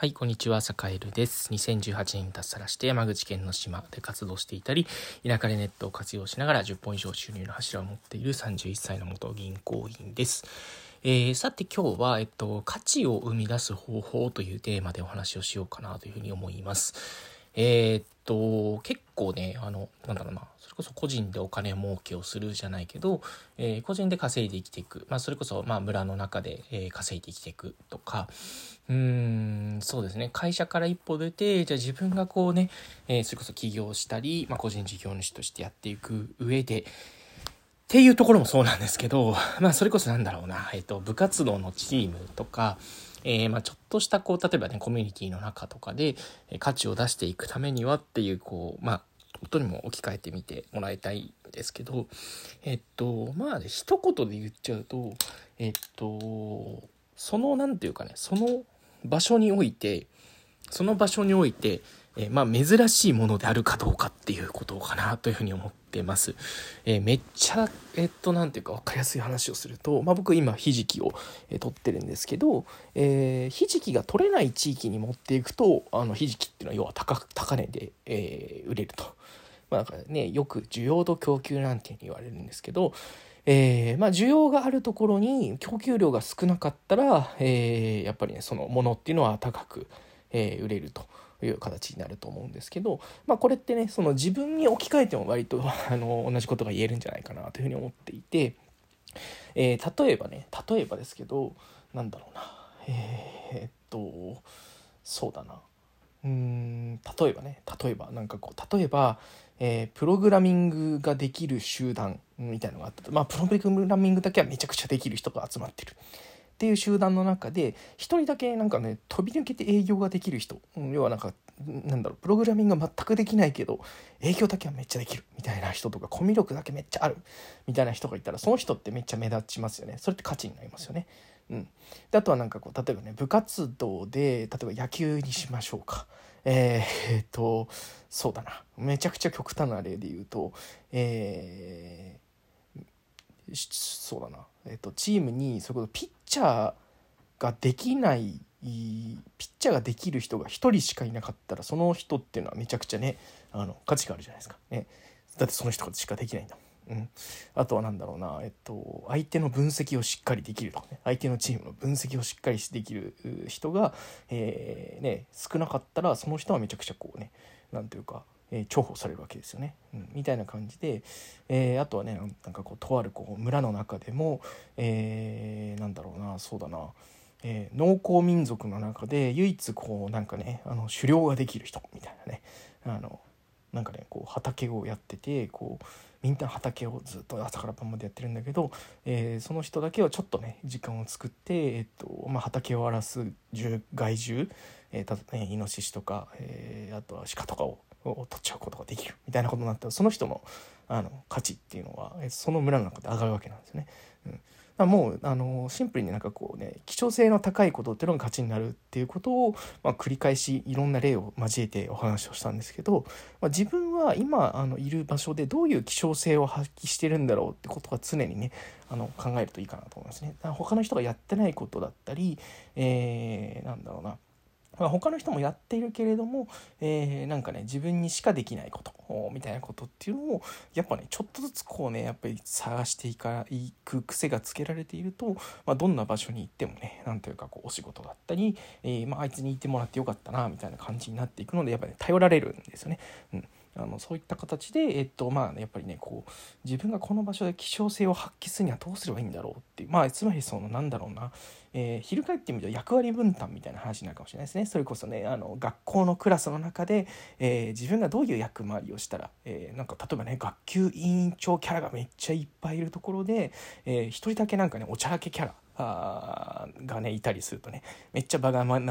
はい、こんにちは、サカエルです。2018年に脱サラして山口県の島で活動していたり、田舎でネットを活用しながら10本以上収入の柱を持っている31歳の元銀行員です。えー、さて今日は、えっと、価値を生み出す方法というテーマでお話をしようかなというふうに思います。えー、っと、結構ね、あの、なんだろうな、それこそ個人でお金儲けをするじゃないけど、えー、個人で稼いで生きていく。まあ、それこそ、まあ、村の中で、えー、稼いで生きていくとか、うん、そうですね、会社から一歩出て、じゃあ自分がこうね、え、それこそ起業したり、まあ、個人事業主としてやっていく上で、っていうところもそうなんですけど、まあ、それこそなんだろうな、えっ、と、部活動のチームとか、えー、まあ、ちょっとしたこう例えばねコミュニティの中とかで、価値を出していくためにはっていうこうまあことにも置き換えてみてもらいたいんですけどえっとまあ一言で言っちゃうとえっとその何て言うかねその場所においてその場所においてえー、まあ、珍しいものであるかどうかっていうことかなというふうに思ってます。えー、めっちゃ、えっと、なんていうか分かりやすい話をすると、まあ、僕今ひじきを、えー、取ってるんですけど、えひじきが取れない地域に持っていくと、あの、ひじきっていうのは要は高高値で、え売れると。まあ、だからね、よく需要と供給なんて言われるんですけど、えー、まあ、需要があるところに供給量が少なかったら、えー、やっぱりねそのものっていうのは高く、えー、売れるという形になると思うんですけど、まあ、これってねその自分に置き換えても割と あの同じことが言えるんじゃないかなというふうに思っていて、えー、例えばね例えばですけどなんだろうな。えー、っとそうだな。うん例えばね例えばなんかこう例えば、えー、プログラミングができる集団みたいのがあったと。まあプログラミングだけはめちゃくちゃできる人が集まってる。っていう集団の中で1人だけなんかね飛び抜けて営業ができる人。要はなんかなんだろうプログラミングが全くできないけど営業だけはめっちゃできる。みたいな人とかコミュ力だけめっちゃある。みたいな人がいたらその人ってめっちゃ目立ちますよね。それって価値になりますよね。うん、であとはなんかこう例えばね部活動で例えば野球にしましょうか。えー、っとそうだな。めちゃくちゃ極端な例で言うと、えー、そうだな。えっと、チームにそれこそピッチャーができないピッチャーができる人が1人しかいなかったらその人っていうのはめちゃくちゃねあの価値があるじゃないですか、ね、だってその人しかできないんだ。もん。うん、あとは何だろうな、えっと、相手の分析をしっかりできるとかね。相手のチームの分析をしっかりできる人が、えー、ね、少なかったらその人はめちゃくちゃこうね何ていうかえ、重宝されるわけですよね。うん、みたいな感じで、えー、あとはねなんかこうとあるこう村の中でも、えー、なんだろうなそうだな、えー、農耕民族の中で唯一こうなんかねあの狩猟ができる人みたいなね。あのなんかねこう畑をやっててこうみんな畑をずっと朝から晩までやってるんだけど、えー、その人だけはちょっとね時間を作って、えーとまあ、畑を荒らす害獣、えー、たえー、イノシシとか、えー、あとは鹿とかをを取っちゃうことができるみたいなことになったらその人のあの価値っていうのはその村の中で上がるわけなんですよね。うんもうあのシンプルになんかこうね希少性の高いことっていうのが価値になるっていうことを、まあ、繰り返しいろんな例を交えてお話をしたんですけど、まあ、自分は今あのいる場所でどういう希少性を発揮してるんだろうってことは常にねあの考えるといいかなと思いますね。他の人がやってないことだったり、えー、なんだろうなまあ、他の人もやっているけれども、えー、なんかね自分にしかできないことみたいなことっていうのをやっぱねちょっとずつこうねやっぱり探していかいく癖がつけられていると、まあ、どんな場所に行ってもね何というかこうお仕事だったり、えー、まあ、いつにいてもらってよかったなみたいな感じになっていくのでやっぱ、ね、頼られるんですよね。うんあのそういった形で、えっとまあ、やっぱりねこう自分がこの場所で希少性を発揮するにはどうすればいいんだろうっていうまあつまりそのなんだろうな、えー、翻ってみると役割分担みたいな話になるかもしれないですね。それこそねあの学校のクラスの中で、えー、自分がどういう役回りをしたら、えー、なんか例えばね学級委員長キャラがめっちゃいっぱいいるところで、えー、人だけなんかねおちゃらけキャラあがねいたりするとねめっちゃ場が和ん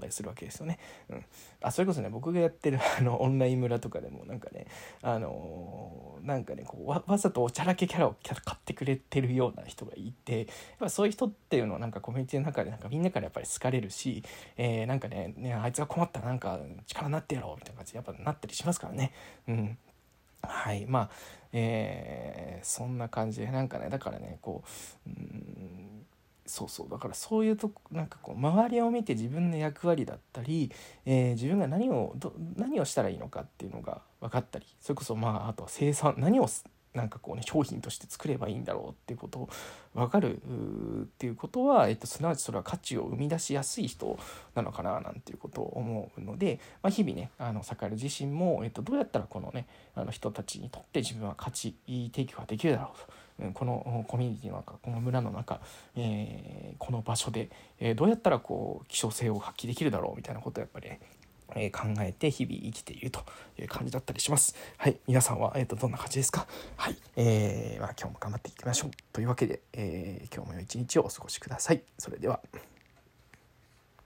だりするわけですよね。うん、あそれこそね僕がやってるあのオンライン村とかでもなんかねあのー、なんかねこうわわざとおちゃらけキャラを買ってくれてるような人がいてやっぱそういう人っていうのはなんかコミュニティの中でなんかみんなからやっぱり好かれるし、えー、なんかねねあいつが困ったらなんか力になってやろうみたいな感じでやっぱなったりしますからね。うんはいまあえー、そんな感じでなんかねだからねこううんそうそうだからそういうとこなんかこう周りを見て自分の役割だったり、えー、自分が何をど何をしたらいいのかっていうのが分かったりそれこそまああとは生産何をなんかこうね商品として作ればいいんだろうっていうことを分かるっていうことは、えっと、すなわちそれは価値を生み出しやすい人なのかななんていうことを思うので、まあ、日々ねあの坂井自身も、えっと、どうやったらこのねあの人たちにとって自分は価値提供ができるだろうと。このコミュニティの中この村の中、えー、この場所で、えー、どうやったらこう希少性を発揮できるだろうみたいなことをやっぱり、ね、え考えて日々生きているという感じだったりします。はい。皆さんは、えっ、ー、と、どんな感じですか？はい。えー、まあ、今日も頑張っていきましょう。というわけで、えー、今日も良い一日をお過ごしください。それでは。